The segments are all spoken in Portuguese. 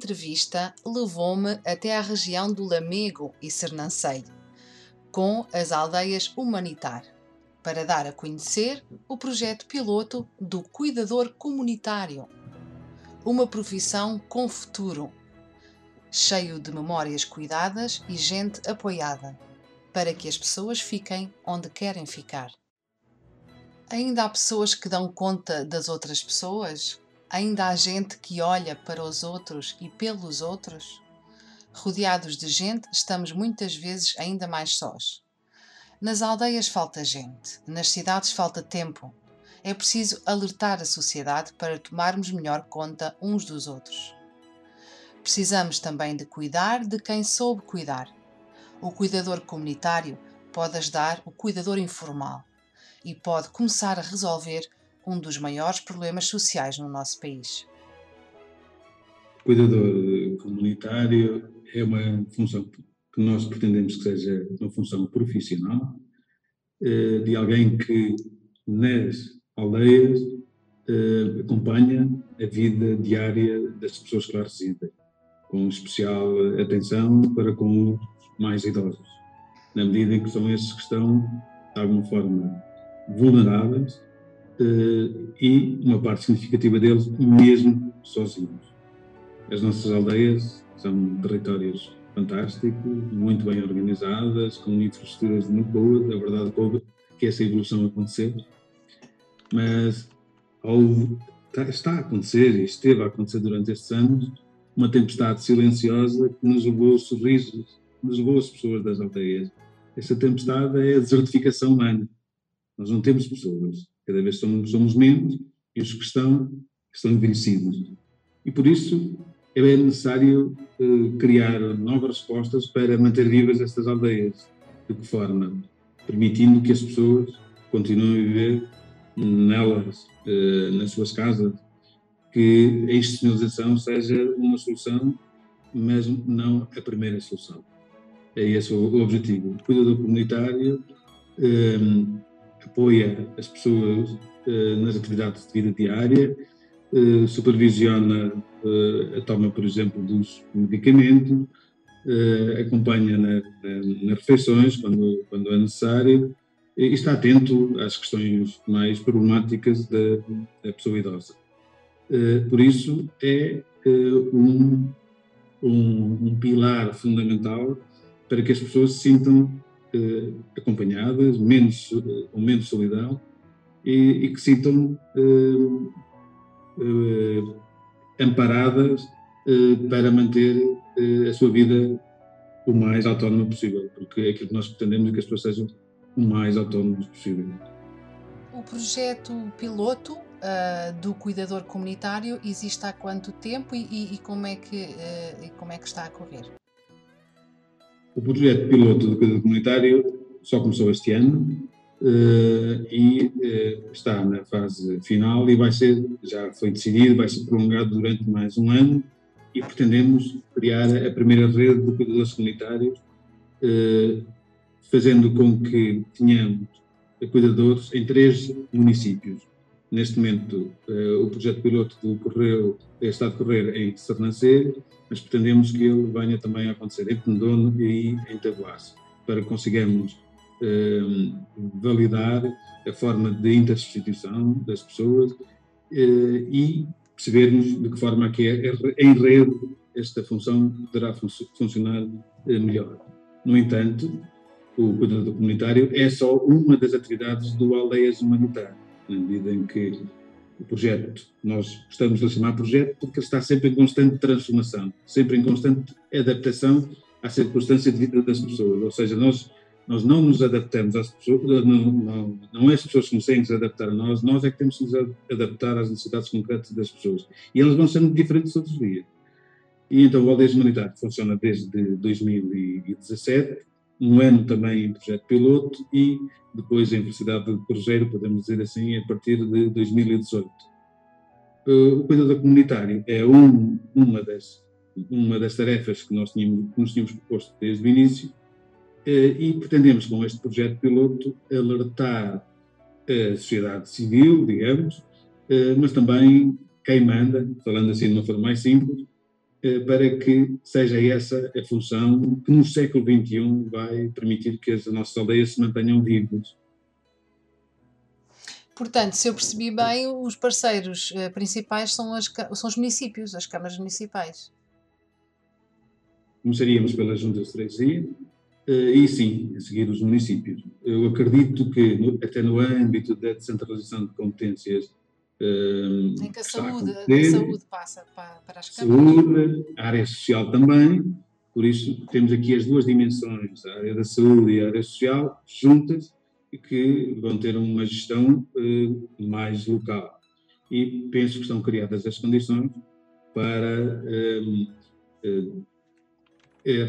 Entrevista levou-me até à região do Lamego e Sernancelho, com as aldeias Humanitar, para dar a conhecer o projeto piloto do Cuidador Comunitário, uma profissão com futuro, cheio de memórias cuidadas e gente apoiada, para que as pessoas fiquem onde querem ficar. Ainda há pessoas que dão conta das outras pessoas? Ainda há gente que olha para os outros e pelos outros? Rodeados de gente, estamos muitas vezes ainda mais sós. Nas aldeias falta gente, nas cidades falta tempo. É preciso alertar a sociedade para tomarmos melhor conta uns dos outros. Precisamos também de cuidar de quem soube cuidar. O cuidador comunitário pode ajudar o cuidador informal e pode começar a resolver um dos maiores problemas sociais no nosso país. Cuidador comunitário é uma função que nós pretendemos que seja uma função profissional, eh, de alguém que nas aldeias eh, acompanha a vida diária das pessoas que lá residem, com especial atenção para com os mais idosos, na medida em que são esses que estão, de alguma forma, vulneráveis e uma parte significativa deles mesmo sozinhos. As nossas aldeias são territórios fantásticos, muito bem organizadas, com infraestruturas muito boas, a verdade é que essa evolução aconteceu, mas tá, está a acontecer e esteve a acontecer durante estes anos uma tempestade silenciosa que nos levou sorrisos, nos levou as pessoas das aldeias. Essa tempestade é a desertificação humana. Nós não temos pessoas. Cada vez somos, somos menos e os que estão, estão envelhecidos. E por isso é necessário uh, criar novas respostas para manter vivas estas aldeias. De que forma? Permitindo que as pessoas continuem a viver nelas, uh, nas suas casas, que a institucionalização seja uma solução, mas não a primeira solução. É esse o objetivo. O cuidador comunitário eh, apoia as pessoas uh, nas atividades de vida diária, uh, supervisiona uh, a toma, por exemplo, dos medicamentos, acompanha na, na, nas refeições quando, quando é necessário e está atento às questões mais problemáticas da, da pessoa idosa. por isso, é um, um, um pilar fundamental para que as pessoas se sintam eh, acompanhadas, menos, eh, com menos solidão e, e que sintam eh, amparadas para manter a sua vida o mais autónoma possível, porque é aquilo que nós pretendemos é que as pessoas sejam o mais autónomas possível. O projeto piloto uh, do cuidador comunitário existe há quanto tempo e, e, e como, é que, uh, como é que está a correr? O projeto piloto do cuidado comunitário só começou este ano uh, e uh, está na fase final e vai ser, já foi decidido, vai ser prolongado durante mais um ano e pretendemos criar a primeira rede de cuidadores comunitários, uh, fazendo com que tenhamos cuidadores em três municípios. Neste momento, o projeto piloto decorreu, está a decorrer em Sernancelho, mas pretendemos que ele venha também a acontecer em Pendono e em Taboaço, para que consigamos eh, validar a forma de intersubstituição das pessoas eh, e percebermos de que forma é que é, em rede esta função poderá fun funcionar melhor. No entanto, o cuidador comunitário é só uma das atividades do Aldeias Humanitárias, na medida em que o projeto, nós gostamos de chamar projeto porque ele está sempre em constante transformação, sempre em constante adaptação à circunstância de vida das pessoas. Ou seja, nós, nós não nos adaptamos às pessoas, não, não, não é as pessoas que que se adaptar a nós, nós é que temos que nos adaptar às necessidades concretas das pessoas. E elas vão sendo diferentes todos os dias. E então o Aldeias Humanitário funciona desde 2017, um ano também em projeto piloto e depois em velocidade de cruzeiro, podemos dizer assim, a partir de 2018. Eh, o cuidador comunitário é um, uma, das, uma das tarefas que nós tínhamos, que tínhamos proposto desde o início eh, e pretendemos com este projeto piloto alertar a sociedade civil, digamos, eh, mas também quem manda, falando assim de uma forma mais simples, para que seja essa a função que no século XXI vai permitir que as nossas aldeias se mantenham vivas. Portanto, se eu percebi bem, os parceiros uh, principais são, as, são os municípios, as câmaras municipais. Começaríamos pela Junta de Freguesia uh, e, sim, a seguir os municípios. Eu acredito que, até no âmbito da descentralização de competências, Uh, em que a saúde, a, saúde passa para, para as câmaras. Saúde, a área social também, por isso temos aqui as duas dimensões, a área da saúde e a área social, juntas, e que vão ter uma gestão uh, mais local. E penso que estão criadas as condições para uh,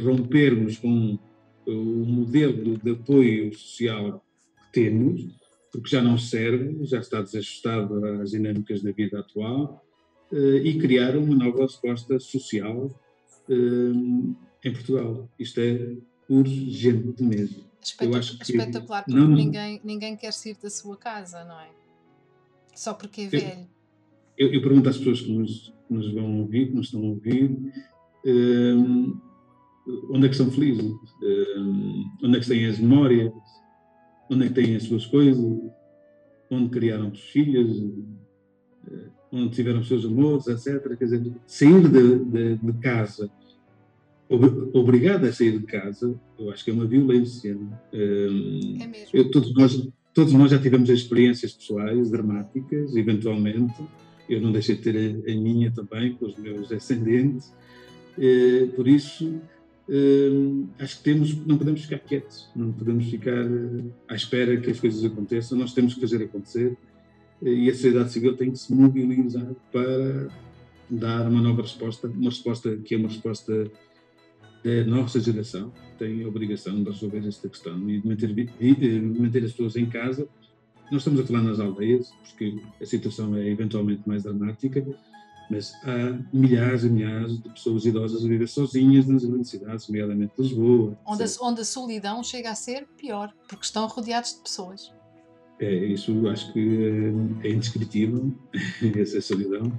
rompermos com o modelo de apoio social que temos, porque já não serve, já está desajustado às dinâmicas da vida atual, uh, e criar uma nova resposta social uh, em Portugal. Isto é urgente mesmo. Eu acho que espetacular, porque não, ninguém, ninguém quer sair da sua casa, não é? Só porque é velho. Eu, eu pergunto às pessoas que nos, que nos, vão ouvir, que nos estão a ouvir, um, onde é que são felizes? Um, onde é que têm as memórias? Onde é têm as suas coisas, onde criaram os filhos, eh, onde tiveram os seus amores, etc. Quer dizer, sair de, de, de casa, obrigado a sair de casa, eu acho que é uma violência. É mesmo. Eu, todos, nós, todos nós já tivemos experiências pessoais dramáticas, eventualmente. Eu não deixei de ter a, a minha também, com os meus ascendentes. Eh, por isso, Acho que temos, não podemos ficar quietos, não podemos ficar uh, à espera que as coisas aconteçam, nós temos que fazer acontecer uh, e a sociedade civil tem que se mobilizar para dar uma nova resposta, uma resposta que é uma resposta da nossa geração, tem a obrigação de resolver esta questão e de manter, de manter as pessoas em casa. Nós estamos a falar nas aldeias, porque a situação é eventualmente mais dramática, mas há milhares e milhares de pessoas idosas a viver sozinhas nas grandes cidades, nomeadamente Lisboa. Onde a, onde a solidão chega a ser pior, porque estão rodeados de pessoas. É, isso acho que é indescritível, essa solidão,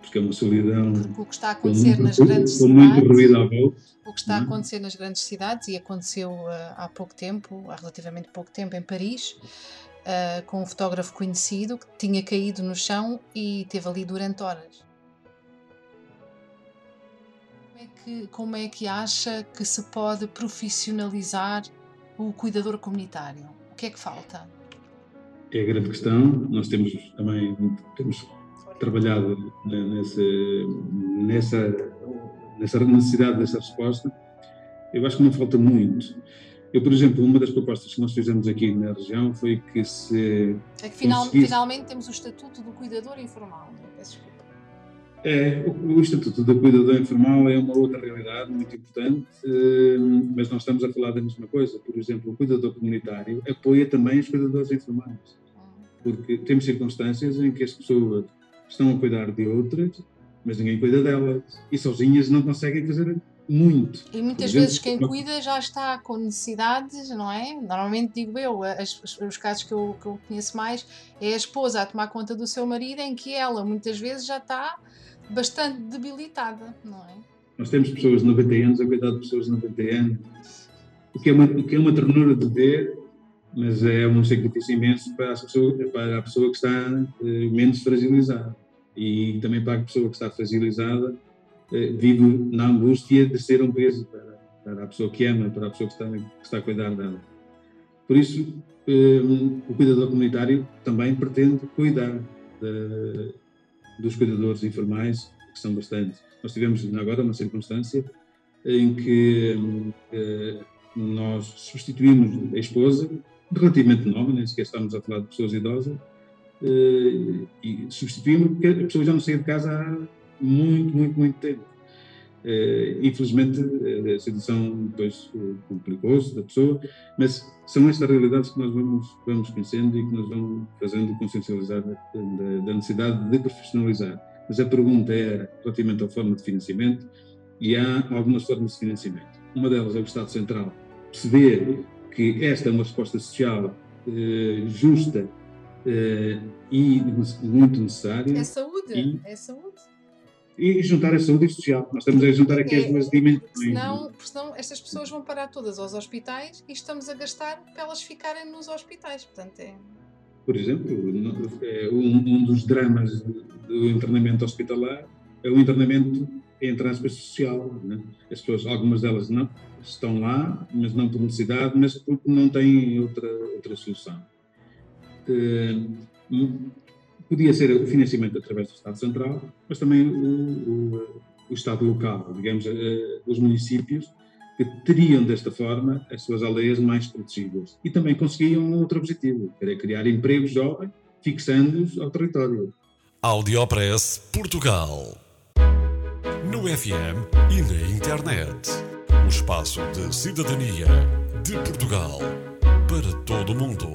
porque é uma solidão. O que está a acontecer muito, nas grandes com cidades. muito ruído à volta. O que está a é? acontecer nas grandes cidades, e aconteceu uh, há pouco tempo, há relativamente pouco tempo, em Paris, uh, com um fotógrafo conhecido que tinha caído no chão e esteve ali durante horas que, como é que acha que se pode profissionalizar o cuidador comunitário? O que é que falta? É a grande questão. Nós temos também temos trabalhado nessa, nessa, nessa necessidade dessa resposta. Eu acho que não falta muito. Eu, por exemplo, uma das propostas que nós fizemos aqui na região foi que se. É que final, conseguisse... finalmente temos o Estatuto do Cuidador Informal. É? Peço desculpa. É, o, o Estatuto da Cuidador Informal é uma outra realidade muito importante, eh, mas nós estamos a falar da mesma coisa. Por exemplo, o cuidador comunitário apoia também os cuidadores informais, porque temos circunstâncias em que as pessoas estão a cuidar de outras, mas ninguém cuida delas, e sozinhas não conseguem fazer muito. E muitas vezes quem cuida já está com necessidades, não é? Normalmente digo eu, as, os casos que eu, que eu conheço mais é a esposa a tomar conta do seu marido, em que ela muitas vezes já está bastante debilitada, não é? Nós temos pessoas de 90 anos a cuidar de pessoas de 90 anos, o que é uma, o que é uma ternura de ver, mas é um sacrifício imenso para a pessoa, para a pessoa que está eh, menos fragilizada. E também para a pessoa que está fragilizada, eh, vive na angústia de ser um peso para, para, a pessoa que ama, para a pessoa que está, que está a cuidar dela. Por isso, eh, o cuidador comunitário também pretende cuidar de, dos cuidadores informais, que são bastante. Nós tivemos agora uma circunstância em que eh, nós substituímos a esposa, relativamente nova, nem sequer estamos a falar de pessoas idosas, eh, e substituímos porque a pessoa já não saía de casa há muito, muito, muito tempo. Uh, infelizmente, a situação depois uh, complicou-se da pessoa, mas são estas realidades que nós vamos, vamos conhecendo e que nos vão fazendo consciencializar da, da necessidade de profissionalizar. Mas a pergunta é relativamente à forma de financiamento, e há algumas formas de financiamento. Uma delas é o Estado Central perceber que esta é uma resposta social justa e muito necessária. É saúde, e, é saúde e juntar a saúde e social. Nós estamos a juntar aqui é, as duas dimensões. Senão, senão estas pessoas vão parar todas aos hospitais e estamos a gastar para elas ficarem nos hospitais. Portanto, é... Por exemplo, é um, um dos dramas do internamento hospitalar é o internamento, entre aspas, social. Né? As pessoas, algumas delas não estão lá, mas não por necessidade, mas porque não têm outra, outra solução. Uh, Podia ser o financiamento através do Estado Central, mas também o, o, o Estado local, digamos, uh, os municípios, que teriam desta forma as suas aldeias mais protegidas. E também conseguiam outro objetivo, que era criar empregos jovens, fixando-os ao território. Audiopress Portugal. No FM e na internet. O espaço de cidadania de Portugal para todo o mundo